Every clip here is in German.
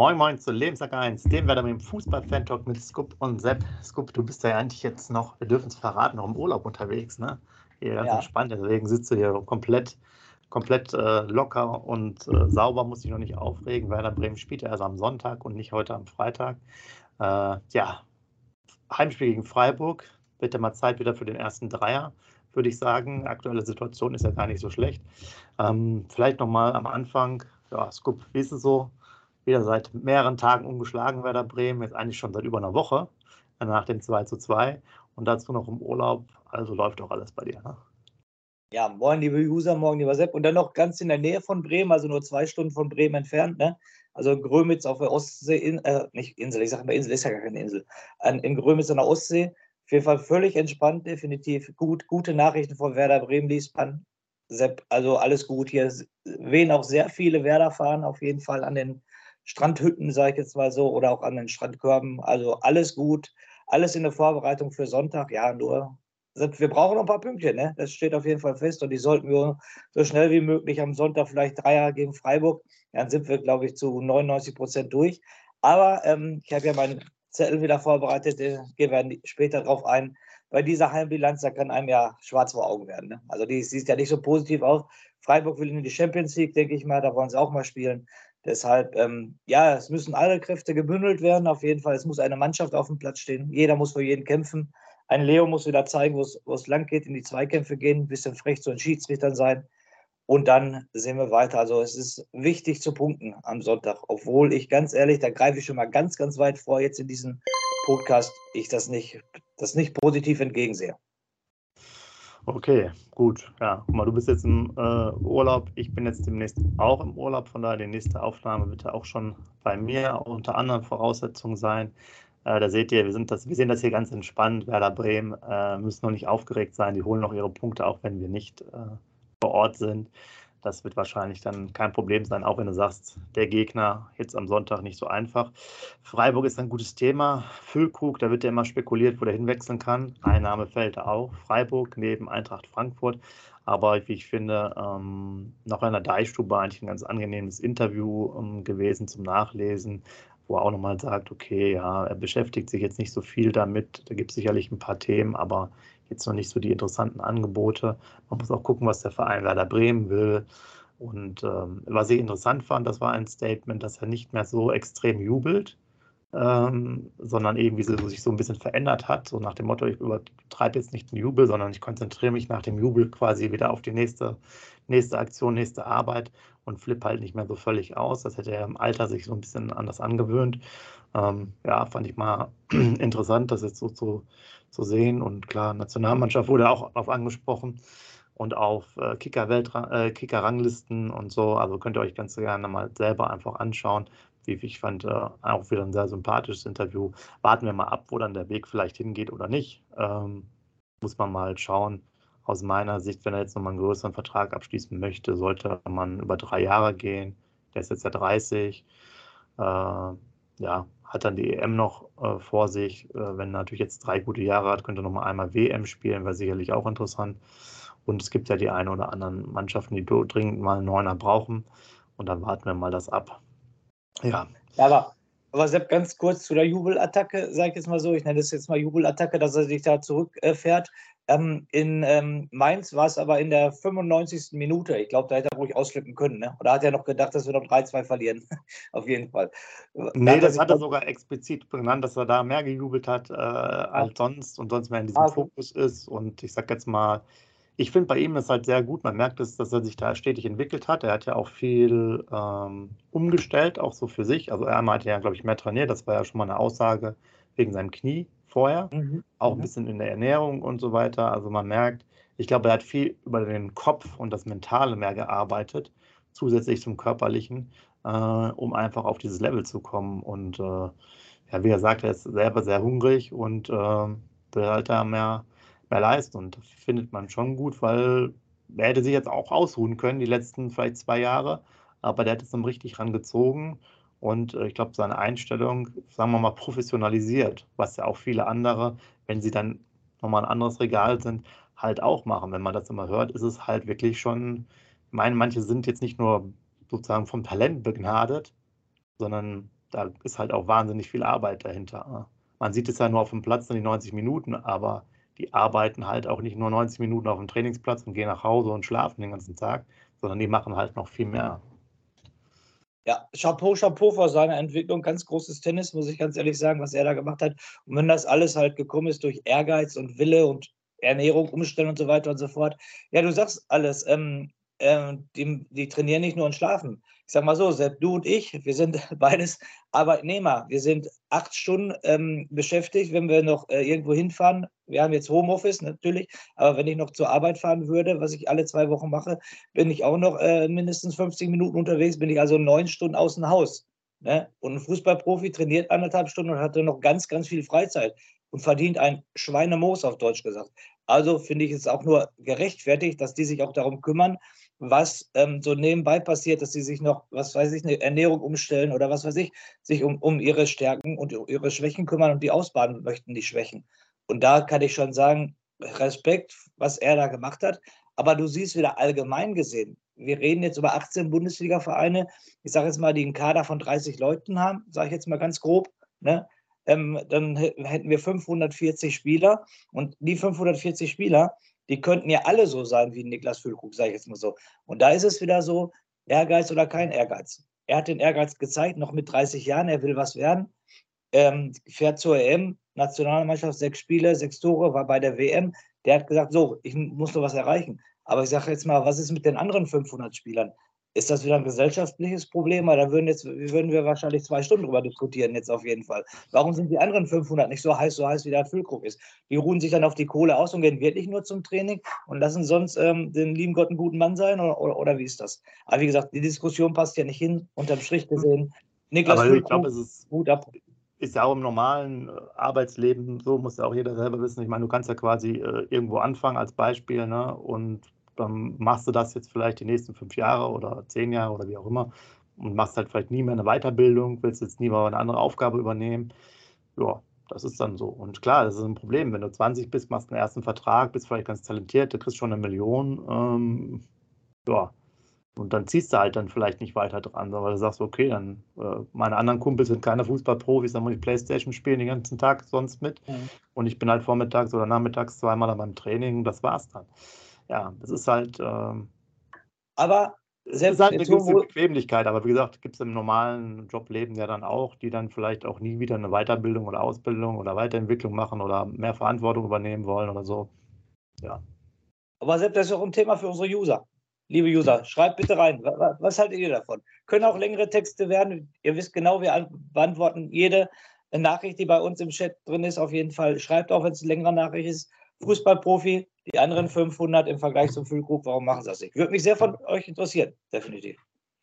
Moin Moin zu Lebenstag 1, dem werden wir im Fußball-Fan-Talk mit Scoop und Sepp. Scoop, du bist ja eigentlich jetzt noch, wir dürfen es verraten, noch im Urlaub unterwegs, ne? Hier ganz ja. entspannt, deswegen sitzt du hier komplett, komplett äh, locker und äh, sauber, muss dich noch nicht aufregen. Werder Bremen spielt ja erst am Sonntag und nicht heute am Freitag. Äh, ja, Heimspiel gegen Freiburg, wird ja mal Zeit wieder für den ersten Dreier, würde ich sagen. Aktuelle Situation ist ja gar nicht so schlecht. Ähm, vielleicht nochmal am Anfang, ja, Scoop, wie ist es so? Wieder seit mehreren Tagen ungeschlagen Werder Bremen, jetzt eigentlich schon seit über einer Woche nach dem 2 zu 2 und dazu noch im Urlaub. Also läuft doch alles bei dir. Ne? Ja, moin, liebe User, morgen, lieber Sepp. Und dann noch ganz in der Nähe von Bremen, also nur zwei Stunden von Bremen entfernt, ne? Also in Grömitz auf der Ostsee, in, äh, nicht Insel, ich sage mal Insel, ist ja gar keine Insel. In Grömitz an der Ostsee. Auf jeden Fall völlig entspannt, definitiv gut. Gute Nachrichten von Werder Bremen liest man. Sepp, also alles gut. Hier wehen auch sehr viele Werder fahren, auf jeden Fall an den Strandhütten, sage ich jetzt mal so, oder auch an den Strandkörben. Also alles gut, alles in der Vorbereitung für Sonntag. Ja, nur wir brauchen noch ein paar Pünktchen, ne? Das steht auf jeden Fall fest und die sollten wir so schnell wie möglich am Sonntag vielleicht Dreier gegen Freiburg. Dann sind wir, glaube ich, zu 99 Prozent durch. Aber ähm, ich habe ja meinen Zettel wieder vorbereitet, den gehen wir später drauf ein. Bei dieser Heimbilanz, da kann einem ja schwarz vor Augen werden. Ne? Also die sieht ja nicht so positiv aus. Freiburg will in die Champions League, denke ich mal, da wollen sie auch mal spielen. Deshalb, ähm, ja, es müssen alle Kräfte gebündelt werden. Auf jeden Fall, es muss eine Mannschaft auf dem Platz stehen. Jeder muss für jeden kämpfen. Ein Leo muss wieder zeigen, wo es lang geht, in die Zweikämpfe gehen, ein bisschen frech zu den Schiedsrichtern sein. Und dann sehen wir weiter. Also es ist wichtig zu punkten am Sonntag, obwohl ich ganz ehrlich, da greife ich schon mal ganz, ganz weit vor, jetzt in diesem Podcast, ich das nicht, das nicht positiv entgegensehe. Okay, gut. Ja, guck mal, du bist jetzt im äh, Urlaub. Ich bin jetzt demnächst auch im Urlaub. Von daher, die nächste Aufnahme wird ja auch schon bei mir unter anderen Voraussetzungen sein. Äh, da seht ihr, wir, sind das, wir sehen das hier ganz entspannt. Werder Bremen äh, müssen noch nicht aufgeregt sein. Die holen noch ihre Punkte, auch wenn wir nicht äh, vor Ort sind. Das wird wahrscheinlich dann kein Problem sein, auch wenn du sagst, der Gegner jetzt am Sonntag nicht so einfach. Freiburg ist ein gutes Thema. Füllkrug, da wird ja immer spekuliert, wo der hinwechseln kann. Einnahme fällt auch. Freiburg neben Eintracht Frankfurt. Aber wie ich finde, ähm, noch in der Deichstube eigentlich ein ganz angenehmes Interview ähm, gewesen zum Nachlesen, wo er auch nochmal sagt, okay, ja, er beschäftigt sich jetzt nicht so viel damit. Da gibt es sicherlich ein paar Themen, aber jetzt noch nicht so die interessanten Angebote. Man muss auch gucken, was der Verein Werder Bremen will. Und ähm, was ich interessant fand, das war ein Statement, dass er nicht mehr so extrem jubelt, ähm, sondern irgendwie so, sich so ein bisschen verändert hat, so nach dem Motto, ich übertreibe jetzt nicht den Jubel, sondern ich konzentriere mich nach dem Jubel quasi wieder auf die nächste, nächste Aktion, nächste Arbeit und flippe halt nicht mehr so völlig aus. Das hätte er im Alter sich so ein bisschen anders angewöhnt. Ähm, ja, fand ich mal interessant, das jetzt so zu, zu sehen. Und klar, Nationalmannschaft wurde auch auf angesprochen und auf äh, Kicker-Ranglisten äh, Kicker und so. Also könnt ihr euch ganz gerne mal selber einfach anschauen. Wie ich fand, äh, auch wieder ein sehr sympathisches Interview. Warten wir mal ab, wo dann der Weg vielleicht hingeht oder nicht. Ähm, muss man mal schauen. Aus meiner Sicht, wenn er jetzt nochmal einen größeren Vertrag abschließen möchte, sollte man über drei Jahre gehen. Der ist jetzt ja 30. Äh, ja, hat dann die EM noch äh, vor sich. Äh, wenn er natürlich jetzt drei gute Jahre hat, könnte er nochmal einmal WM spielen, wäre sicherlich auch interessant. Und es gibt ja die eine oder anderen Mannschaften, die dringend mal einen Neuner brauchen. Und dann warten wir mal das ab. Ja. ja aber, aber Sepp, ganz kurz zu der Jubelattacke, sage ich jetzt mal so. Ich nenne das jetzt mal Jubelattacke, dass er sich da zurückfährt. Ähm, in ähm, Mainz war es aber in der 95. Minute. Ich glaube, da hätte er ruhig ausflippen können. Ne? Oder hat er noch gedacht, dass wir noch 3-2 verlieren? Auf jeden Fall. Nee, das hat er sogar explizit benannt, dass er da mehr gejubelt hat äh, als sonst und sonst mehr in diesem also. Fokus ist. Und ich sag jetzt mal, ich finde bei ihm ist halt sehr gut. Man merkt es, dass er sich da stetig entwickelt hat. Er hat ja auch viel ähm, umgestellt, auch so für sich. Also er hat ja, glaube ich, mehr trainiert. Das war ja schon mal eine Aussage wegen seinem Knie vorher, mhm. auch ein mhm. bisschen in der Ernährung und so weiter. Also man merkt, ich glaube, er hat viel über den Kopf und das Mentale mehr gearbeitet, zusätzlich zum Körperlichen, äh, um einfach auf dieses Level zu kommen. Und äh, ja, wie er sagt, er ist selber sehr hungrig und äh, will halt da mehr, mehr leisten. Und das findet man schon gut, weil er hätte sich jetzt auch ausruhen können, die letzten vielleicht zwei Jahre, aber der hat es dann richtig rangezogen und äh, ich glaube, seine Einstellung, sagen wir mal, professionalisiert, was ja auch viele andere, wenn sie dann nochmal ein anderes Regal sind, halt auch machen. Wenn man das immer hört, ist es halt wirklich schon, ich meine, manche sind jetzt nicht nur sozusagen vom Talent begnadet, sondern da ist halt auch wahnsinnig viel Arbeit dahinter. Ne? Man sieht es ja nur auf dem Platz in die 90 Minuten, aber die arbeiten halt auch nicht nur 90 Minuten auf dem Trainingsplatz und gehen nach Hause und schlafen den ganzen Tag, sondern die machen halt noch viel mehr. Ja, Chapeau, Chapeau vor seiner Entwicklung. Ganz großes Tennis, muss ich ganz ehrlich sagen, was er da gemacht hat. Und wenn das alles halt gekommen ist durch Ehrgeiz und Wille und Ernährung umstellen und so weiter und so fort. Ja, du sagst alles. Ähm, äh, die, die trainieren nicht nur und schlafen ich sag mal so, Sepp, du und ich, wir sind beides Arbeitnehmer. Wir sind acht Stunden ähm, beschäftigt, wenn wir noch äh, irgendwo hinfahren. Wir haben jetzt Homeoffice natürlich, aber wenn ich noch zur Arbeit fahren würde, was ich alle zwei Wochen mache, bin ich auch noch äh, mindestens 50 Minuten unterwegs, bin ich also neun Stunden außen Haus. Ne? Und ein Fußballprofi trainiert anderthalb Stunden und hat dann noch ganz, ganz viel Freizeit und verdient ein Schweinemoos, auf Deutsch gesagt. Also finde ich es auch nur gerechtfertigt, dass die sich auch darum kümmern, was ähm, so nebenbei passiert, dass sie sich noch, was weiß ich, eine Ernährung umstellen oder was weiß ich, sich um, um ihre Stärken und ihre Schwächen kümmern und die ausbaden möchten, die Schwächen. Und da kann ich schon sagen, Respekt, was er da gemacht hat. Aber du siehst wieder allgemein gesehen, wir reden jetzt über 18 Bundesliga-Vereine, ich sage jetzt mal, die einen Kader von 30 Leuten haben, sage ich jetzt mal ganz grob, ne? Ähm, dann hätten wir 540 Spieler und die 540 Spieler, die könnten ja alle so sein wie Niklas Füllkrug, sage ich jetzt mal so. Und da ist es wieder so, Ehrgeiz oder kein Ehrgeiz. Er hat den Ehrgeiz gezeigt, noch mit 30 Jahren, er will was werden. Ähm, fährt zur EM, Nationalmannschaft, sechs Spiele, sechs Tore, war bei der WM. Der hat gesagt, so, ich muss noch was erreichen. Aber ich sage jetzt mal, was ist mit den anderen 500 Spielern? Ist das wieder ein gesellschaftliches Problem? Da würden, jetzt, würden wir wahrscheinlich zwei Stunden drüber diskutieren, jetzt auf jeden Fall. Warum sind die anderen 500 nicht so heiß, so heiß wie der Füllkrug ist? Die ruhen sich dann auf die Kohle aus und gehen wirklich nur zum Training und lassen sonst ähm, den lieben Gott einen guten Mann sein? Oder, oder, oder, wie ist das? Aber wie gesagt, die Diskussion passt ja nicht hin, unterm Strich gesehen. Niklas Aber Füllkrug, ich glaube, es ist, gut ab. ist ja auch im normalen äh, Arbeitsleben so, muss ja auch jeder selber wissen. Ich meine, du kannst ja quasi äh, irgendwo anfangen als Beispiel ne? und dann machst du das jetzt vielleicht die nächsten fünf Jahre oder zehn Jahre oder wie auch immer und machst halt vielleicht nie mehr eine Weiterbildung, willst jetzt nie mal eine andere Aufgabe übernehmen. Ja, das ist dann so. Und klar, das ist ein Problem. Wenn du 20 bist, machst einen ersten Vertrag, bist vielleicht ganz talentiert, du kriegst schon eine Million. Ähm, ja, und dann ziehst du halt dann vielleicht nicht weiter dran, weil du sagst, okay, dann äh, meine anderen Kumpels sind keine Fußballprofis, dann muss ich Playstation spielen den ganzen Tag sonst mit. Mhm. Und ich bin halt vormittags oder nachmittags zweimal an meinem Training und das war's dann ja, das ist halt. Ähm, aber selbst ist halt eine gewisse Bequemlichkeit, aber wie gesagt, gibt es im normalen Jobleben ja dann auch, die dann vielleicht auch nie wieder eine Weiterbildung oder Ausbildung oder Weiterentwicklung machen oder mehr Verantwortung übernehmen wollen oder so. Ja. Aber selbst das ist auch ein Thema für unsere User. Liebe User, schreibt bitte rein. Was haltet ihr davon? Können auch längere Texte werden. Ihr wisst genau, wir beantworten jede Nachricht, die bei uns im Chat drin ist. Auf jeden Fall schreibt auch, wenn es eine längere Nachricht ist. Fußballprofi, die anderen 500 im Vergleich zum Füllkrug, warum machen sie das nicht? Würde mich sehr von euch interessieren, definitiv.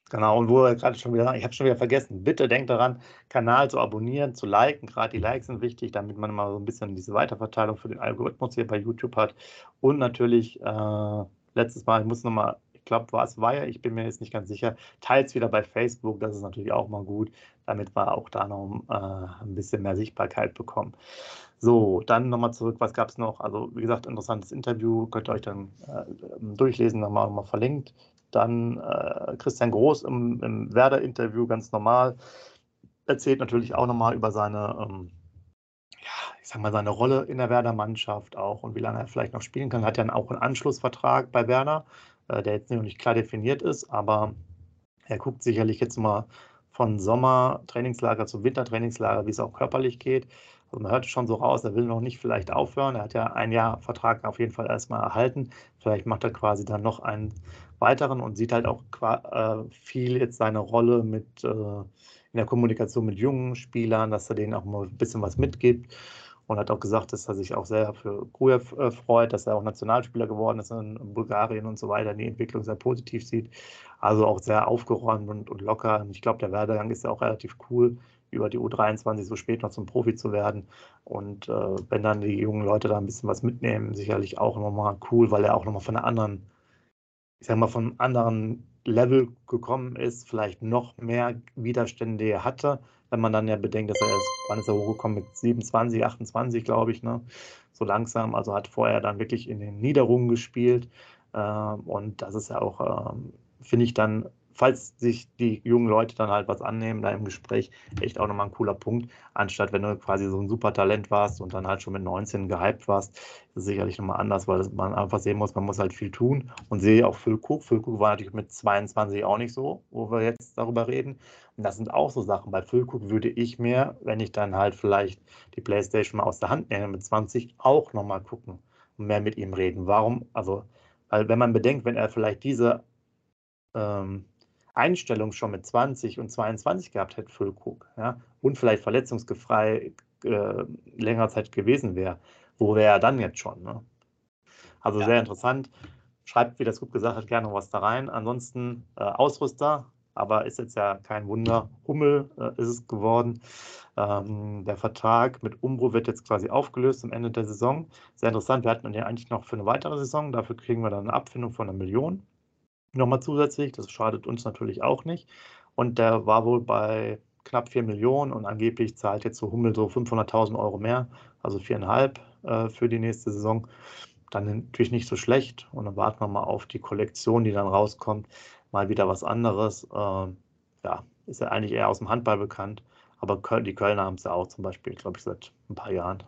Genau, und wo wir gerade schon wieder, ich habe schon wieder vergessen, bitte denkt daran, Kanal zu abonnieren, zu liken. Gerade die Likes sind wichtig, damit man mal so ein bisschen diese Weiterverteilung für den Algorithmus hier bei YouTube hat. Und natürlich, äh, letztes Mal, ich muss nochmal, glaube, war es Wire, ich bin mir jetzt nicht ganz sicher, teilt es wieder bei Facebook, das ist natürlich auch mal gut, damit wir auch da noch äh, ein bisschen mehr Sichtbarkeit bekommen. So, dann nochmal zurück, was gab es noch? Also, wie gesagt, interessantes Interview, könnt ihr euch dann äh, durchlesen, nochmal, nochmal verlinkt. Dann äh, Christian Groß im, im Werder-Interview, ganz normal, erzählt natürlich auch nochmal über seine, ähm, ja, ich sag mal, seine Rolle in der Werder-Mannschaft auch und wie lange er vielleicht noch spielen kann. Hat ja auch einen Anschlussvertrag bei Werder, äh, der jetzt noch nicht klar definiert ist, aber er guckt sicherlich jetzt mal von Sommer-Trainingslager zu Wintertrainingslager, wie es auch körperlich geht. Also man hört schon so raus, er will noch nicht vielleicht aufhören. Er hat ja ein Jahr Vertrag auf jeden Fall erstmal erhalten. Vielleicht macht er quasi dann noch einen weiteren und sieht halt auch äh, viel jetzt seine Rolle mit äh, in der Kommunikation mit jungen Spielern, dass er denen auch mal ein bisschen was mitgibt. Und hat auch gesagt, dass er sich auch sehr für Grujew äh, freut, dass er auch Nationalspieler geworden ist in Bulgarien und so weiter, die Entwicklung sehr positiv sieht. Also auch sehr aufgeräumt und, und locker. Und ich glaube, der Werdegang ist ja auch relativ cool über die U23 so spät noch zum Profi zu werden. Und äh, wenn dann die jungen Leute da ein bisschen was mitnehmen, sicherlich auch nochmal cool, weil er auch nochmal von einer anderen, ich sag mal, von anderen Level gekommen ist, vielleicht noch mehr Widerstände hatte, wenn man dann ja bedenkt, dass er erst, wann ist er hochgekommen mit 27, 28, glaube ich, ne? So langsam, also hat vorher dann wirklich in den Niederungen gespielt. Äh, und das ist ja auch, äh, finde ich dann falls sich die jungen Leute dann halt was annehmen, da im Gespräch echt auch nochmal ein cooler Punkt, anstatt wenn du quasi so ein super Talent warst und dann halt schon mit 19 gehypt warst, ist sicherlich nochmal anders, weil man einfach sehen muss, man muss halt viel tun und sehe auch Füllkuck. Füllkuck war natürlich mit 22 auch nicht so, wo wir jetzt darüber reden. Und das sind auch so Sachen. Bei Füllkuck würde ich mir, wenn ich dann halt vielleicht die Playstation mal aus der Hand nehme mit 20, auch nochmal gucken und mehr mit ihm reden. Warum? Also, weil wenn man bedenkt, wenn er vielleicht diese ähm, Einstellung schon mit 20 und 22 gehabt hätte, Füllkrug, ja, und vielleicht verletzungsgefrei äh, länger Zeit gewesen wäre, wo wäre er dann jetzt schon? Ne? Also ja. sehr interessant. Schreibt, wie das gut gesagt hat, gerne noch was da rein. Ansonsten äh, Ausrüster, aber ist jetzt ja kein Wunder. Hummel äh, ist es geworden. Ähm, der Vertrag mit Umbro wird jetzt quasi aufgelöst am Ende der Saison. Sehr interessant. Wir hatten ihn ja eigentlich noch für eine weitere Saison. Dafür kriegen wir dann eine Abfindung von einer Million nochmal zusätzlich. Das schadet uns natürlich auch nicht. Und der war wohl bei knapp 4 Millionen und angeblich zahlt jetzt so Hummel so 500.000 Euro mehr, also viereinhalb äh, für die nächste Saison. Dann natürlich nicht so schlecht und dann warten wir mal auf die Kollektion, die dann rauskommt. Mal wieder was anderes. Äh, ja, ist ja eigentlich eher aus dem Handball bekannt, aber die Kölner haben es ja auch zum Beispiel, glaube ich, seit ein paar Jahren.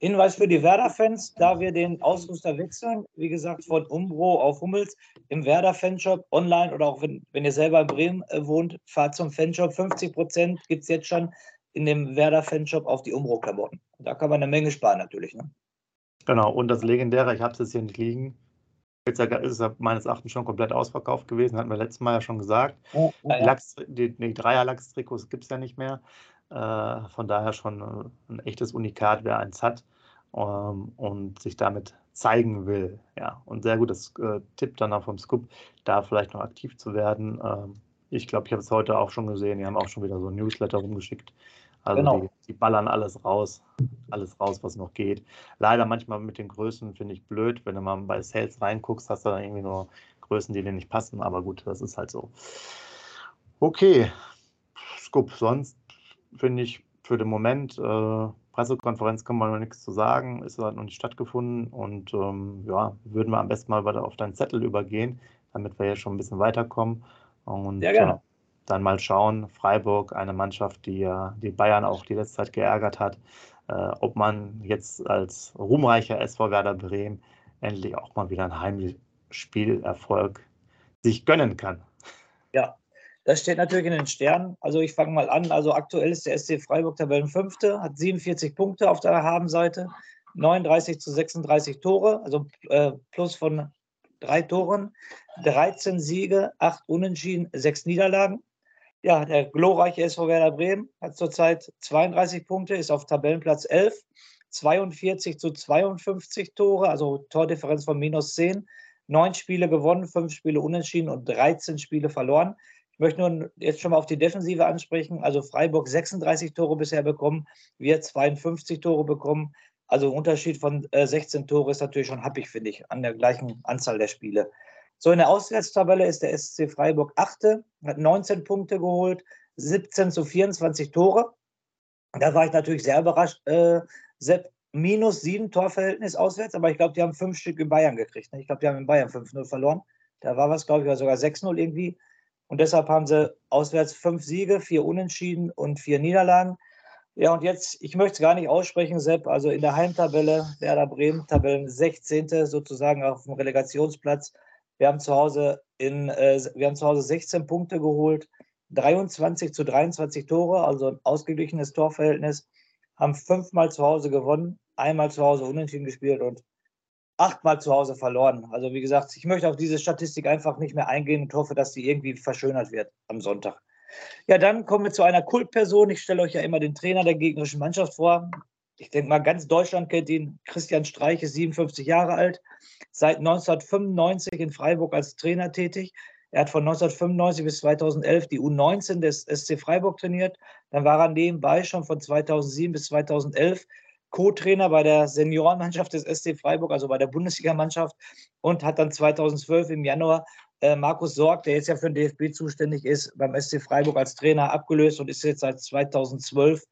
Hinweis für die Werder-Fans, da wir den Ausrüster wechseln, wie gesagt, von Umbro auf Hummels im Werder-Fanshop online oder auch wenn, wenn ihr selber in Bremen äh, wohnt, fahrt zum Fanshop. 50 Prozent gibt es jetzt schon in dem Werder-Fanshop auf die Umbro-Klamotten. Da kann man eine Menge sparen natürlich. Ne? Genau, und das Legendäre, ich habe es jetzt hier nicht liegen, jetzt ist es meines Erachtens schon komplett ausverkauft gewesen, hatten wir letztes Mal ja schon gesagt. Ja, ja. Die, Lachs, die, die Dreier-Lachs-Trikots gibt es ja nicht mehr. Äh, von daher schon äh, ein echtes Unikat, wer eins hat ähm, und sich damit zeigen will. Ja, und sehr gutes äh, Tipp dann auch vom Scoop, da vielleicht noch aktiv zu werden. Ähm, ich glaube, ich habe es heute auch schon gesehen. Die haben auch schon wieder so ein Newsletter rumgeschickt. Also genau. die, die, ballern alles raus, alles raus, was noch geht. Leider manchmal mit den Größen finde ich blöd, wenn du mal bei Sales reinguckst, hast du dann irgendwie nur Größen, die dir nicht passen. Aber gut, das ist halt so. Okay, Scoop, sonst finde ich für den Moment, äh, Pressekonferenz kann man noch nichts zu sagen, ist halt noch nicht stattgefunden und ähm, ja, würden wir am besten mal weiter auf deinen Zettel übergehen, damit wir ja schon ein bisschen weiterkommen. Und ja, äh, dann mal schauen, Freiburg, eine Mannschaft, die ja die Bayern auch die letzte Zeit geärgert hat, äh, ob man jetzt als ruhmreicher SV Werder Bremen endlich auch mal wieder ein Heimspielerfolg sich gönnen kann. Ja, das steht natürlich in den Sternen. Also ich fange mal an. Also aktuell ist der SC Freiburg Tabellenfünfte, hat 47 Punkte auf der Habenseite, 39 zu 36 Tore, also äh, plus von drei Toren, 13 Siege, 8 Unentschieden, 6 Niederlagen. Ja, der glorreiche SV Werder Bremen hat zurzeit 32 Punkte, ist auf Tabellenplatz 11, 42 zu 52 Tore, also Tordifferenz von minus 10, 9 Spiele gewonnen, 5 Spiele unentschieden und 13 Spiele verloren. Ich möchte nur jetzt schon mal auf die Defensive ansprechen. Also Freiburg 36 Tore bisher bekommen, wir 52 Tore bekommen. Also ein Unterschied von äh, 16 Tore ist natürlich schon happig, finde ich, an der gleichen Anzahl der Spiele. So in der Auswärtstabelle ist der SC Freiburg 8. hat 19 Punkte geholt, 17 zu 24 Tore. Da war ich natürlich sehr überrascht. Äh, Sepp, minus sieben Torverhältnis auswärts, aber ich glaube, die haben fünf Stück in Bayern gekriegt. Ne? Ich glaube, die haben in Bayern 5-0 verloren. Da war was, glaube ich, sogar 6-0 irgendwie. Und deshalb haben sie auswärts fünf Siege, vier Unentschieden und vier Niederlagen. Ja, und jetzt, ich möchte es gar nicht aussprechen, Sepp, also in der Heimtabelle Werder Bremen, Tabellen 16. sozusagen auf dem Relegationsplatz. Wir haben zu Hause, in, äh, wir haben zu Hause 16 Punkte geholt, 23 zu 23 Tore, also ein ausgeglichenes Torverhältnis, haben fünfmal zu Hause gewonnen, einmal zu Hause unentschieden gespielt und achtmal zu Hause verloren. Also wie gesagt, ich möchte auf diese Statistik einfach nicht mehr eingehen und hoffe, dass die irgendwie verschönert wird am Sonntag. Ja, dann kommen wir zu einer Kultperson. Ich stelle euch ja immer den Trainer der gegnerischen Mannschaft vor. Ich denke mal, ganz Deutschland kennt ihn. Christian Streich ist 57 Jahre alt, seit 1995 in Freiburg als Trainer tätig. Er hat von 1995 bis 2011 die U19 des SC Freiburg trainiert. Dann war er nebenbei schon von 2007 bis 2011 Co-Trainer bei der Seniorenmannschaft des SC Freiburg, also bei der Bundesligamannschaft und hat dann 2012 im Januar äh, Markus Sorg, der jetzt ja für den DFB zuständig ist, beim SC Freiburg als Trainer abgelöst und ist jetzt seit 2012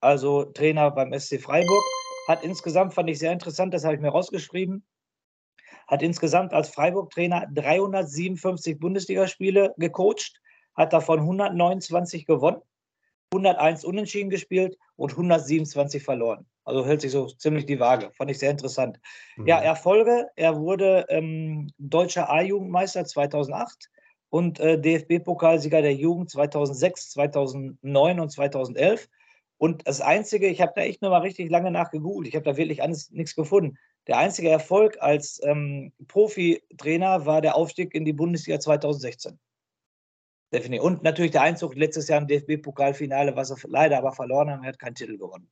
also Trainer beim SC Freiburg. Hat insgesamt, fand ich sehr interessant, das habe ich mir rausgeschrieben, hat insgesamt als Freiburg-Trainer 357 Bundesligaspiele gecoacht, hat davon 129 gewonnen, 101 unentschieden gespielt und 127 verloren. Also hält sich so ziemlich die Waage. Fand ich sehr interessant. Mhm. Ja, Erfolge. Er wurde ähm, deutscher A-Jugendmeister 2008 und äh, DFB-Pokalsieger der Jugend 2006, 2009 und 2011. Und das Einzige, ich habe da echt nur mal richtig lange nachgegoogelt, ich habe da wirklich alles, nichts gefunden. Der einzige Erfolg als ähm, Profi-Trainer war der Aufstieg in die Bundesliga 2016. Definitiv. Und natürlich der Einzug letztes Jahr im DFB-Pokalfinale, was er leider aber verloren hat, er hat keinen Titel gewonnen.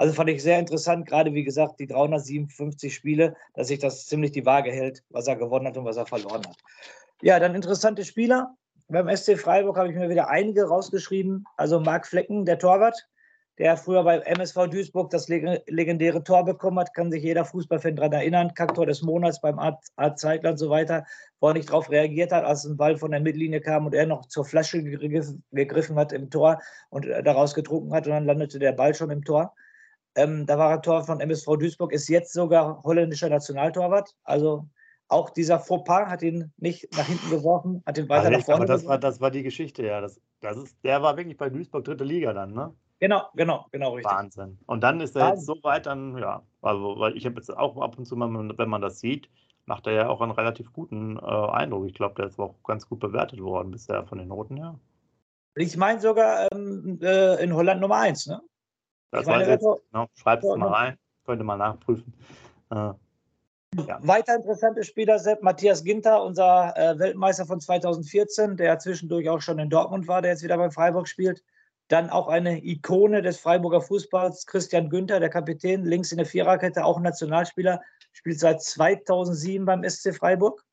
Also fand ich sehr interessant, gerade wie gesagt, die 357 Spiele, dass sich das ziemlich die Waage hält, was er gewonnen hat und was er verloren hat. Ja, dann interessante Spieler. Beim SC Freiburg habe ich mir wieder einige rausgeschrieben. Also Marc Flecken, der Torwart, der früher bei MSV Duisburg das legendäre Tor bekommen hat, kann sich jeder Fußballfan daran erinnern. Kacktor des Monats beim Art, Zeitler und so weiter, wo er nicht darauf reagiert hat, als ein Ball von der Mittellinie kam und er noch zur Flasche gegriffen hat im Tor und daraus getrunken hat und dann landete der Ball schon im Tor. Ähm, da war er Tor von MSV Duisburg, ist jetzt sogar holländischer Nationaltorwart. Also auch dieser Fauxpas hat ihn nicht nach hinten geworfen, hat ihn weiter nach vorne Aber das war, das war die Geschichte, ja. Das, das ist, der war wirklich bei Duisburg dritte Liga dann, ne? Genau, genau, genau, richtig. Wahnsinn. Und dann ist er jetzt so weit dann, ja, also, weil ich habe jetzt auch ab und zu mal, wenn man das sieht, macht er ja auch einen relativ guten äh, Eindruck. Ich glaube, der ist auch ganz gut bewertet worden bisher von den Noten her. Ich meine sogar ähm, äh, in Holland Nummer 1, ne? Das ich meine, weiß jetzt, genau, schreibt es mal rein, könnte mal nachprüfen. Äh, ja. Weiter interessante Spieler Sepp Matthias Ginter, unser äh, Weltmeister von 2014, der zwischendurch auch schon in Dortmund war, der jetzt wieder beim Freiburg spielt. Dann auch eine Ikone des Freiburger Fußballs, Christian Günther, der Kapitän, links in der Viererkette, auch ein Nationalspieler, spielt seit 2007 beim SC Freiburg.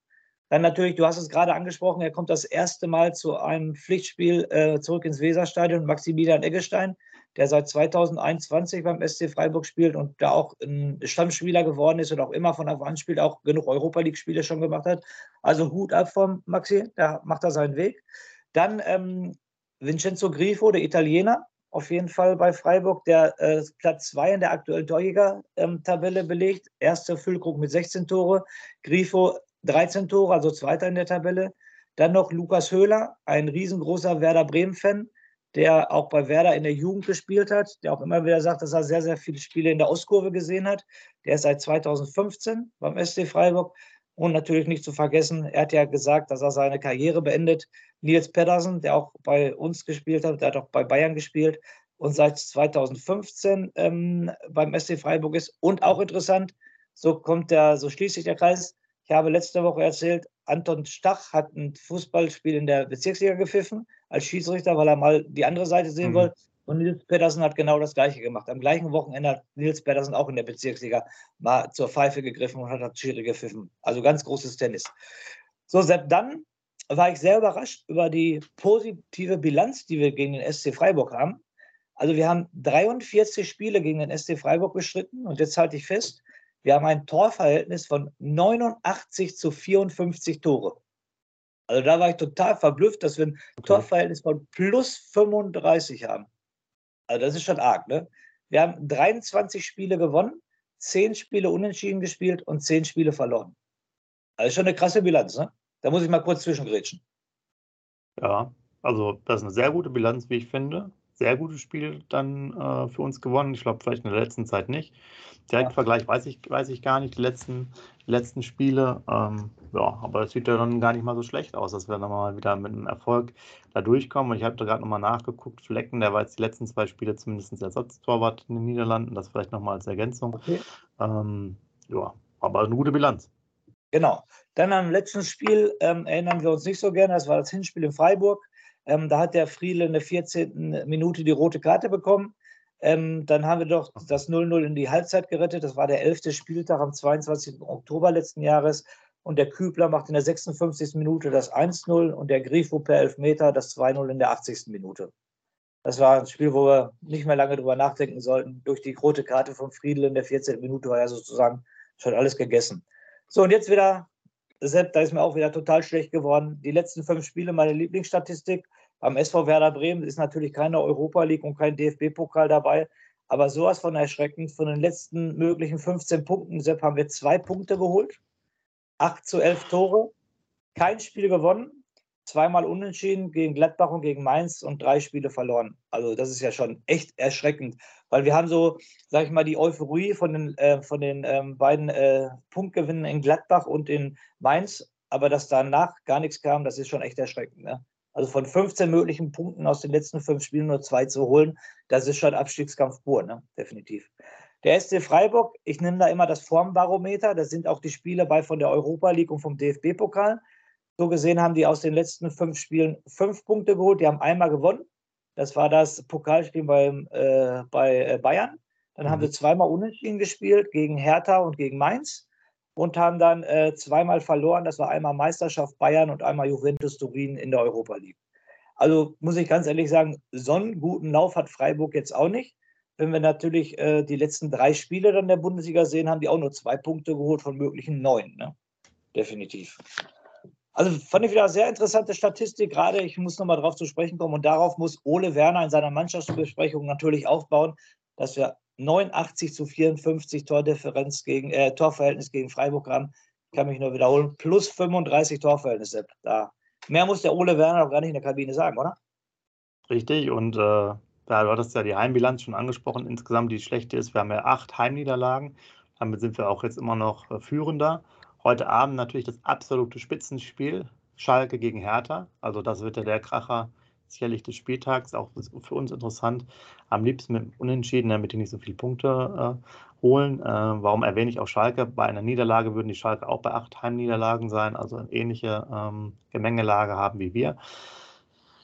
Dann natürlich, du hast es gerade angesprochen, er kommt das erste Mal zu einem Pflichtspiel äh, zurück ins Weserstadion, Maximilian Eggestein, der seit 2021 beim SC Freiburg spielt und da auch ein Stammspieler geworden ist und auch immer von Anfang an spielt, auch genug Europa League-Spiele schon gemacht hat. Also Hut ab vom Maxi, da macht er seinen Weg. Dann ähm, Vincenzo Grifo, der Italiener, auf jeden Fall bei Freiburg, der äh, Platz 2 in der aktuellen Torjäger-Tabelle ähm, belegt. Erster Füllkrug mit 16 Tore, Grifo 13 Tore, also Zweiter in der Tabelle. Dann noch Lukas Höhler, ein riesengroßer Werder Bremen-Fan, der auch bei Werder in der Jugend gespielt hat, der auch immer wieder sagt, dass er sehr, sehr viele Spiele in der Ostkurve gesehen hat. Der ist seit 2015 beim SC Freiburg. Und natürlich nicht zu vergessen, er hat ja gesagt, dass er seine Karriere beendet. Nils Pedersen, der auch bei uns gespielt hat, der hat auch bei Bayern gespielt und seit 2015 ähm, beim SC Freiburg ist. Und auch interessant, so kommt der, so schließt sich der Kreis. Ich habe letzte Woche erzählt, Anton Stach hat ein Fußballspiel in der Bezirksliga gepfiffen als Schiedsrichter, weil er mal die andere Seite sehen mhm. wollte. Und Nils Pedersen hat genau das Gleiche gemacht. Am gleichen Wochenende hat Nils Pedersen auch in der Bezirksliga mal zur Pfeife gegriffen und hat das Schiri gepfiffen. Also ganz großes Tennis. So, Sepp, dann war ich sehr überrascht über die positive Bilanz, die wir gegen den SC Freiburg haben. Also wir haben 43 Spiele gegen den SC Freiburg bestritten und jetzt halte ich fest, wir haben ein Torverhältnis von 89 zu 54 Tore. Also da war ich total verblüfft, dass wir ein okay. Torverhältnis von plus 35 haben. Also das ist schon arg, ne? Wir haben 23 Spiele gewonnen, 10 Spiele unentschieden gespielt und 10 Spiele verloren. Also schon eine krasse Bilanz, ne? Da muss ich mal kurz zwischengrätschen. Ja, also das ist eine sehr gute Bilanz, wie ich finde sehr gutes Spiel dann äh, für uns gewonnen. Ich glaube, vielleicht in der letzten Zeit nicht. Direktvergleich ja. weiß ich, weiß ich gar nicht, die letzten, die letzten Spiele. Ähm, ja, aber es sieht ja dann gar nicht mal so schlecht aus, dass wir dann mal wieder mit einem Erfolg da durchkommen. Und ich habe da gerade nochmal nachgeguckt. Flecken, der war jetzt die letzten zwei Spiele zumindest Ersatztorwart in den Niederlanden. Das vielleicht nochmal als Ergänzung. Okay. Ähm, ja, aber eine gute Bilanz. Genau. Dann am letzten Spiel ähm, erinnern wir uns nicht so gerne. Das war das Hinspiel in Freiburg. Ähm, da hat der Friedel in der 14. Minute die rote Karte bekommen. Ähm, dann haben wir doch das 0-0 in die Halbzeit gerettet. Das war der 11. Spieltag am 22. Oktober letzten Jahres. Und der Kübler macht in der 56. Minute das 1-0 und der Grifo per Elfmeter das 2-0 in der 80. Minute. Das war ein Spiel, wo wir nicht mehr lange drüber nachdenken sollten. Durch die rote Karte von Friedel in der 14. Minute war ja sozusagen schon alles gegessen. So, und jetzt wieder Sepp, da ist mir auch wieder total schlecht geworden. Die letzten fünf Spiele, meine Lieblingsstatistik. Beim SV Werder Bremen ist natürlich keine Europa League und kein DFB-Pokal dabei. Aber sowas von erschreckend. Von den letzten möglichen 15 Punkten, Sepp, haben wir zwei Punkte geholt. 8 zu 11 Tore, kein Spiel gewonnen, zweimal unentschieden gegen Gladbach und gegen Mainz und drei Spiele verloren. Also das ist ja schon echt erschreckend, weil wir haben so, sag ich mal, die Euphorie von den, äh, von den ähm, beiden äh, Punktgewinnen in Gladbach und in Mainz, aber dass danach gar nichts kam, das ist schon echt erschreckend. Ne? Also von 15 möglichen Punkten aus den letzten fünf Spielen nur zwei zu holen, das ist schon Abstiegskampf pur, ne? definitiv. Der SC Freiburg, ich nenne da immer das Formbarometer, das sind auch die Spiele bei von der Europa League und vom DFB-Pokal. So gesehen haben die aus den letzten fünf Spielen fünf Punkte geholt. Die haben einmal gewonnen. Das war das Pokalspiel beim, äh, bei äh, Bayern. Dann mhm. haben sie zweimal unentschieden gespielt gegen Hertha und gegen Mainz und haben dann äh, zweimal verloren. Das war einmal Meisterschaft Bayern und einmal Juventus Turin in der Europa League. Also muss ich ganz ehrlich sagen, so einen guten Lauf hat Freiburg jetzt auch nicht. Wenn wir natürlich äh, die letzten drei Spiele dann der Bundesliga sehen, haben die auch nur zwei Punkte geholt von möglichen neun. Ne? Definitiv. Also fand ich wieder eine sehr interessante Statistik. Gerade ich muss nochmal darauf zu sprechen kommen und darauf muss Ole Werner in seiner Mannschaftsbesprechung natürlich aufbauen, dass wir 89 zu 54 Tordifferenz gegen äh, Torverhältnis gegen Freiburg haben. Ich kann mich nur wiederholen. Plus 35 Torverhältnisse. Da. Mehr muss der Ole Werner auch gar nicht in der Kabine sagen, oder? Richtig. Und äh, ja, du hattest ja die Heimbilanz schon angesprochen. Insgesamt die schlechte ist, wir haben ja acht Heimniederlagen. Damit sind wir auch jetzt immer noch äh, führender. Heute Abend natürlich das absolute Spitzenspiel, Schalke gegen Hertha. Also das wird ja der Kracher sicherlich des Spieltags, auch für uns interessant. Am liebsten mit Unentschieden, damit die nicht so viele Punkte äh, holen. Äh, warum erwähne ich auch Schalke? Bei einer Niederlage würden die Schalke auch bei acht Heimniederlagen sein, also eine ähnliche ähm, Gemengelage haben wie wir.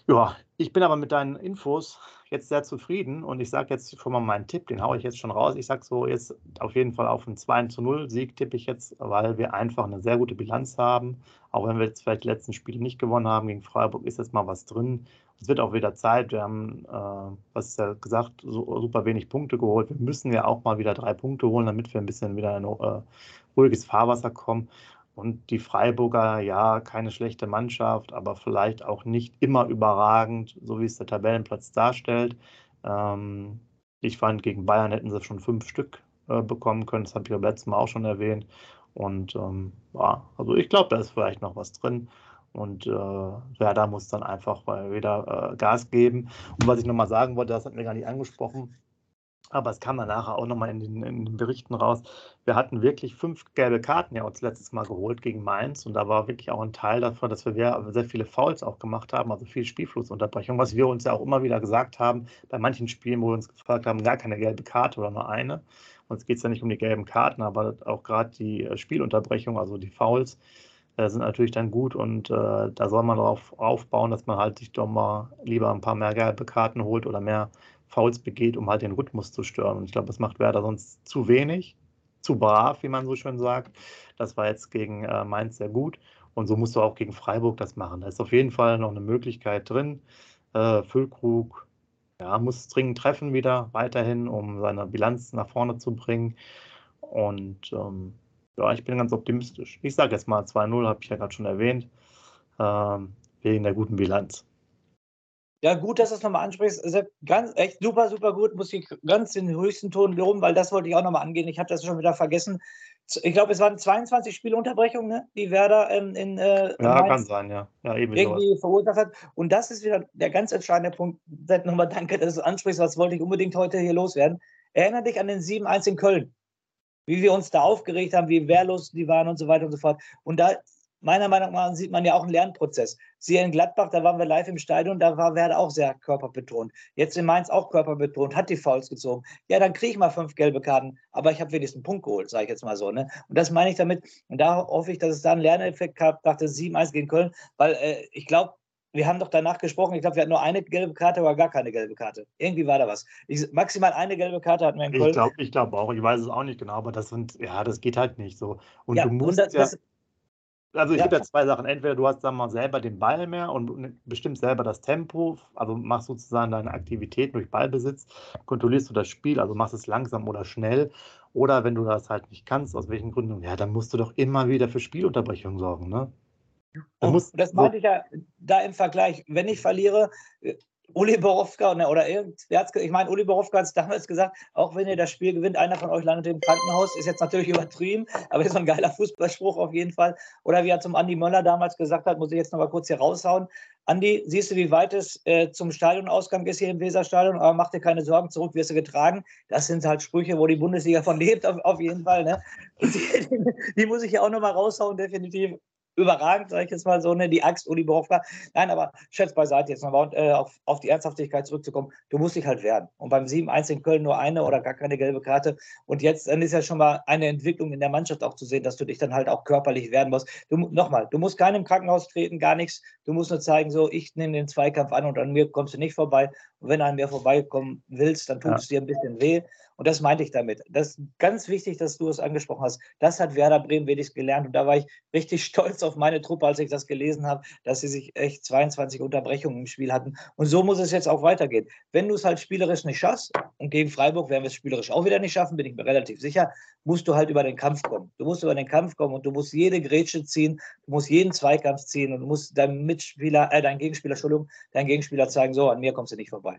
Ja, ich bin aber mit deinen Infos jetzt sehr zufrieden und ich sage jetzt schon mal meinen Tipp, den haue ich jetzt schon raus. Ich sage so jetzt auf jeden Fall auf einen 2 zu 0 Sieg tippe ich jetzt, weil wir einfach eine sehr gute Bilanz haben. Auch wenn wir jetzt vielleicht die letzten Spiele nicht gewonnen haben gegen Freiburg, ist jetzt mal was drin. Es wird auch wieder Zeit. Wir haben, äh, was ist ja gesagt, so, super wenig Punkte geholt. Wir müssen ja auch mal wieder drei Punkte holen, damit wir ein bisschen wieder in äh, ruhiges Fahrwasser kommen. Und die Freiburger, ja, keine schlechte Mannschaft, aber vielleicht auch nicht immer überragend, so wie es der Tabellenplatz darstellt. Ähm, ich fand, gegen Bayern hätten sie schon fünf Stück äh, bekommen können. Das habe ich beim letzten Mal auch schon erwähnt. Und ähm, ja, also ich glaube, da ist vielleicht noch was drin. Und äh, Werder muss dann einfach wieder äh, Gas geben. Und was ich nochmal sagen wollte, das hat mir gar nicht angesprochen, aber es kam dann nachher auch nochmal in den, in den Berichten raus. Wir hatten wirklich fünf gelbe Karten ja uns letztes Mal geholt gegen Mainz und da war wirklich auch ein Teil davon, dass wir sehr viele Fouls auch gemacht haben, also viel Spielflussunterbrechung, was wir uns ja auch immer wieder gesagt haben, bei manchen Spielen, wo wir uns gefragt haben, gar keine gelbe Karte oder nur eine. Uns geht es ja nicht um die gelben Karten, aber auch gerade die äh, Spielunterbrechung, also die Fouls, äh, sind natürlich dann gut und äh, da soll man darauf aufbauen, dass man halt sich doch mal lieber ein paar mehr gelbe Karten holt oder mehr Fouls begeht, um halt den Rhythmus zu stören. Und ich glaube, das macht Werder sonst zu wenig, zu brav, wie man so schön sagt. Das war jetzt gegen äh, Mainz sehr gut. Und so musst du auch gegen Freiburg das machen. Da ist auf jeden Fall noch eine Möglichkeit drin. Äh, Füllkrug ja, muss dringend treffen wieder, weiterhin, um seine Bilanz nach vorne zu bringen. Und ähm, ja, ich bin ganz optimistisch. Ich sage jetzt mal 2-0, habe ich ja gerade schon erwähnt, ähm, wegen der guten Bilanz. Ja, gut, dass du das nochmal ansprichst. Ganz, echt super, super gut. Muss ich ganz in den höchsten Ton loben, weil das wollte ich auch nochmal angehen. Ich habe das schon wieder vergessen. Ich glaube, es waren 22 Spielunterbrechungen, ne, die Werder ähm, in. Äh, ja, Mainz kann sein, ja. ja eben irgendwie sowas. verursacht hat. Und das ist wieder der ganz entscheidende Punkt. Nochmal danke, dass du ansprichst. Was wollte ich unbedingt heute hier loswerden? Erinnere dich an den 7-1 in Köln. Wie wir uns da aufgeregt haben, wie wehrlos die waren und so weiter und so fort. Und da meiner Meinung nach sieht man ja auch einen Lernprozess. Sie in Gladbach, da waren wir live im Stadion, da war Werder auch sehr körperbetont. Jetzt in Mainz auch körperbetont, hat die Fouls gezogen. Ja, dann kriege ich mal fünf gelbe Karten, aber ich habe wenigstens einen Punkt geholt, sage ich jetzt mal so. Ne? Und das meine ich damit. Und da hoffe ich, dass es da einen Lerneffekt gab nach dem 7-1 gegen Köln, weil äh, ich glaube, wir haben doch danach gesprochen, ich glaube, wir hatten nur eine gelbe Karte, aber gar keine gelbe Karte. Irgendwie war da was. Ich, maximal eine gelbe Karte hatten wir in Köln. Ich glaube ich glaub auch, ich weiß es auch nicht genau, aber das sind, ja, das geht halt nicht so. Und ja, du musst und das, ja. Das, also ich ja. habe ja zwei Sachen. Entweder du hast dann mal selber den Ball mehr und bestimmst selber das Tempo, also machst sozusagen deine Aktivität durch Ballbesitz, kontrollierst du das Spiel, also machst es langsam oder schnell. Oder wenn du das halt nicht kannst, aus welchen Gründen, ja, dann musst du doch immer wieder für Spielunterbrechung sorgen, ne? Und das meinte ich ja da im Vergleich. Wenn ich verliere, Uli Borowka ne, oder irgendwer ich meine, Uli Borowka hat es damals gesagt, auch wenn ihr das Spiel gewinnt, einer von euch landet im Krankenhaus, ist jetzt natürlich übertrieben, aber ist ein geiler Fußballspruch auf jeden Fall. Oder wie er zum Andi Möller damals gesagt hat, muss ich jetzt noch mal kurz hier raushauen. Andi, siehst du, wie weit es äh, zum Stadionausgang ist hier im Weserstadion, aber mach dir keine Sorgen, zurück wirst du getragen. Das sind halt Sprüche, wo die Bundesliga von lebt, auf, auf jeden Fall. Ne? Die, die, die, muss ich ja auch noch mal raushauen, definitiv überragend, sage ich jetzt mal so, ne, die Axt Uli Borowka. Nein, aber Schätz beiseite jetzt nochmal und äh, auf, auf die Ernsthaftigkeit zurückzukommen. Du musst dich halt werden. Und beim 7-1 in Köln nur eine oder gar keine gelbe Karte. Und jetzt dann ist ja schon mal eine Entwicklung in der Mannschaft auch zu sehen, dass du dich dann halt auch körperlich werden musst. Du, nochmal, du musst keinem Krankenhaus treten, gar nichts. Du musst nur zeigen, so, ich nehme den Zweikampf an und an mir kommst du nicht vorbei. Und wenn du an mir vorbeikommen willst, dann tut ja. es dir ein bisschen weh. Und das meinte ich damit. Das ist ganz wichtig, dass du es angesprochen hast. Das hat Werder Bremen wenigstens gelernt. Und da war ich richtig stolz auf meine Truppe, als ich das gelesen habe, dass sie sich echt 22 Unterbrechungen im Spiel hatten. Und so muss es jetzt auch weitergehen. Wenn du es halt spielerisch nicht schaffst, und gegen Freiburg werden wir es spielerisch auch wieder nicht schaffen, bin ich mir relativ sicher, musst du halt über den Kampf kommen. Du musst über den Kampf kommen und du musst jede Grätsche ziehen, du musst jeden Zweikampf ziehen und du musst deinem Mitspieler, äh, deinem Gegenspieler, Entschuldigung, deinem Gegenspieler zeigen, so, an mir kommst du nicht vorbei.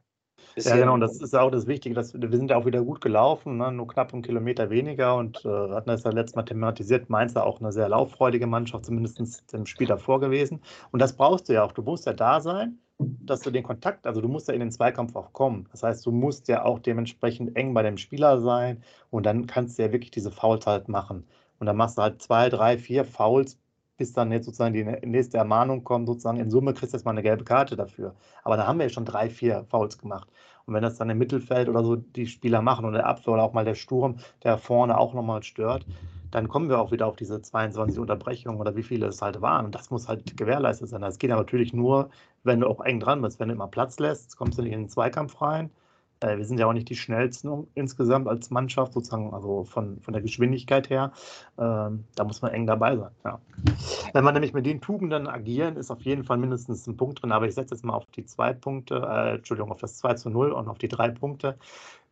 Ja, genau, und das ist auch das Wichtige, dass wir, wir sind ja auch wieder gut gelaufen, ne? nur knapp einen Kilometer weniger und äh, hatten das ja letztes Mal thematisiert, Mainz ja auch eine sehr lauffreudige Mannschaft, zumindest im Spiel davor gewesen. Und das brauchst du ja auch. Du musst ja da sein, dass du den Kontakt, also du musst ja in den Zweikampf auch kommen. Das heißt, du musst ja auch dementsprechend eng bei dem Spieler sein und dann kannst du ja wirklich diese Fouls halt machen. Und dann machst du halt zwei, drei, vier Fouls bis dann jetzt sozusagen die nächste Ermahnung kommt, sozusagen in Summe kriegst du jetzt mal eine gelbe Karte dafür. Aber da haben wir ja schon drei, vier Fouls gemacht. Und wenn das dann im Mittelfeld oder so die Spieler machen und der Abwehr oder auch mal der Sturm, der vorne auch nochmal stört, dann kommen wir auch wieder auf diese 22 Unterbrechungen oder wie viele es halt waren. Und das muss halt gewährleistet sein. Das geht aber natürlich nur, wenn du auch eng dran bist. Wenn du immer Platz lässt, kommst du nicht in den Zweikampf rein. Äh, wir sind ja auch nicht die schnellsten insgesamt als Mannschaft, sozusagen, also von, von der Geschwindigkeit her. Ähm, da muss man eng dabei sein. Ja. Wenn wir nämlich mit den Tugenden agieren, ist auf jeden Fall mindestens ein Punkt drin. Aber ich setze jetzt mal auf die zwei Punkte, äh, Entschuldigung, auf das 2 zu 0 und auf die drei Punkte.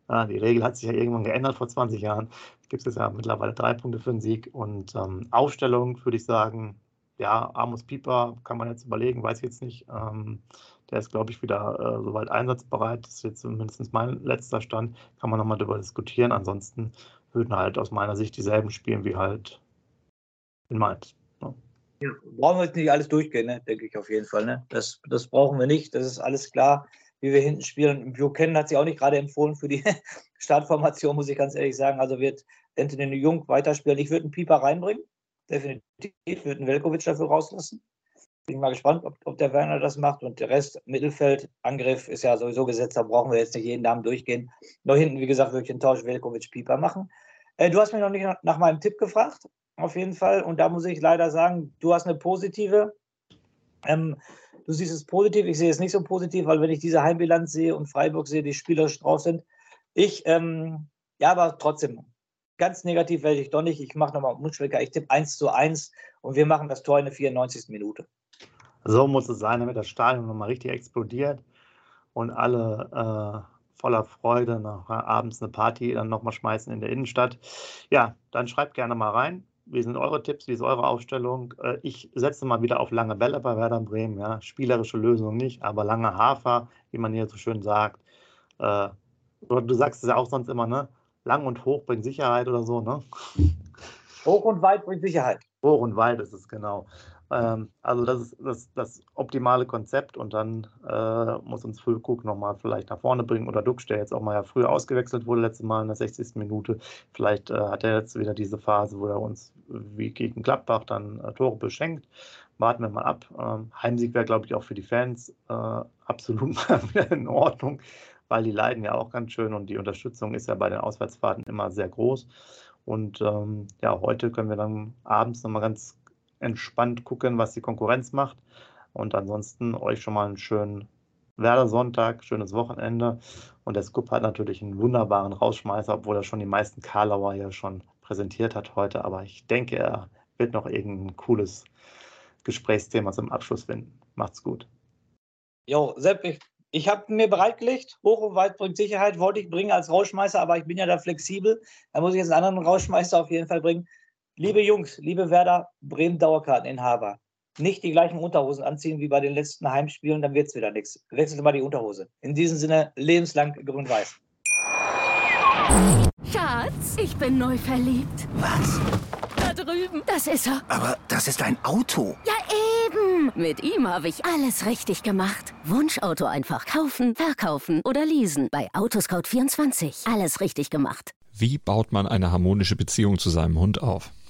Äh, die Regel hat sich ja irgendwann geändert vor 20 Jahren. Gibt es ja mittlerweile drei Punkte für den Sieg. Und ähm, Aufstellung würde ich sagen, ja, Amos Pieper kann man jetzt überlegen, weiß ich jetzt nicht. Ähm, der ist, glaube ich, wieder äh, soweit einsatzbereit. Das ist jetzt mindestens mein letzter Stand. Kann man nochmal darüber diskutieren. Ansonsten würden halt aus meiner Sicht dieselben spielen wie halt in Mainz. Ne? Ja, brauchen wir jetzt nicht alles durchgehen, ne? denke ich auf jeden Fall. Ne? Das, das brauchen wir nicht. Das ist alles klar, wie wir hinten spielen. Buchanan hat sich auch nicht gerade empfohlen für die Startformation, muss ich ganz ehrlich sagen. Also wird Anthony Jung weiterspielen. Ich würde einen Pieper reinbringen. Definitiv. Ich würde einen Velkovic dafür rauslassen. Bin mal gespannt, ob, ob, der Werner das macht. Und der Rest, Mittelfeld, Angriff ist ja sowieso gesetzt, da brauchen wir jetzt nicht jeden Namen durchgehen. Nur hinten, wie gesagt, würde ich den Tausch Velkovic-Pieper machen. Äh, du hast mich noch nicht nach, meinem Tipp gefragt, auf jeden Fall. Und da muss ich leider sagen, du hast eine positive. Ähm, du siehst es positiv, ich sehe es nicht so positiv, weil wenn ich diese Heimbilanz sehe und Freiburg sehe, die spielerisch drauf sind, ich, ähm, ja, aber trotzdem, ganz negativ werde ich doch nicht. Ich mache nochmal Mundschwecker, ich tippe 1 zu 1 und wir machen das Tor in der 94. Minute. So muss es sein, damit das Stadion nochmal richtig explodiert und alle äh, voller Freude nach äh, abends eine Party dann nochmal schmeißen in der Innenstadt. Ja, dann schreibt gerne mal rein. Wie sind eure Tipps? Wie ist eure Aufstellung? Äh, ich setze mal wieder auf lange Bälle bei Werder Bremen. Ja. Spielerische Lösung nicht, aber lange Hafer, wie man hier so schön sagt. Äh, du sagst es ja auch sonst immer, ne? Lang und hoch bringt Sicherheit oder so, ne? Hoch und weit bringt Sicherheit. Hoch und weit ist es, genau. Ähm, also das ist das, das optimale Konzept und dann äh, muss uns Füllkrug nochmal vielleicht nach vorne bringen oder Duxch, der jetzt auch mal ja früher ausgewechselt wurde, letzte Mal in der 60. Minute. Vielleicht äh, hat er jetzt wieder diese Phase, wo er uns wie gegen Gladbach dann äh, Tore beschenkt. Warten wir mal ab. Ähm, Heimsieg wäre, glaube ich, auch für die Fans äh, absolut mal wieder in Ordnung, weil die leiden ja auch ganz schön und die Unterstützung ist ja bei den Auswärtsfahrten immer sehr groß. Und ähm, ja, heute können wir dann abends nochmal ganz entspannt gucken, was die Konkurrenz macht. Und ansonsten euch schon mal einen schönen Werder-Sonntag, schönes Wochenende. Und der Scoop hat natürlich einen wunderbaren Rausschmeißer, obwohl er schon die meisten Karlauer hier schon präsentiert hat heute. Aber ich denke, er wird noch irgendein cooles Gesprächsthema zum Abschluss finden. Macht's gut. Jo, Sepp, ich, ich habe mir bereitgelegt, hoch und weit bringt Sicherheit, wollte ich bringen als Rauschmeißer, aber ich bin ja da flexibel. Da muss ich jetzt einen anderen Rauschmeißer auf jeden Fall bringen. Liebe Jungs, liebe Werder, Bremen Dauerkarteninhaber, nicht die gleichen Unterhosen anziehen wie bei den letzten Heimspielen, dann wird es wieder nichts. Wechselt mal die Unterhose. In diesem Sinne, lebenslang grün-weiß. Schatz, ich bin neu verliebt. Was? Da drüben. Das ist er. Aber das ist ein Auto. Ja, eben. Mit ihm habe ich alles richtig gemacht. Wunschauto einfach kaufen, verkaufen oder leasen. Bei Autoscout24. Alles richtig gemacht. Wie baut man eine harmonische Beziehung zu seinem Hund auf?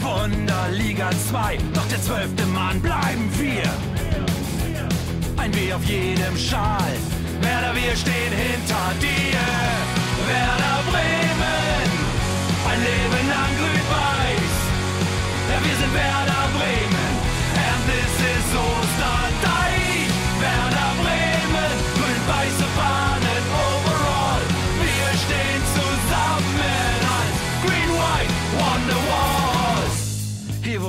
Weser Wunder, Liga 2, doch der zwölfte Mann bleiben wir. Ein W auf jedem Schal, Werder, wir stehen hinter dir. Werder Bremen, ein Leben lang grün-weiß. Ja, wir sind Werder Bremen, and this is Osterdeich. Werder Bremen, grün-weiße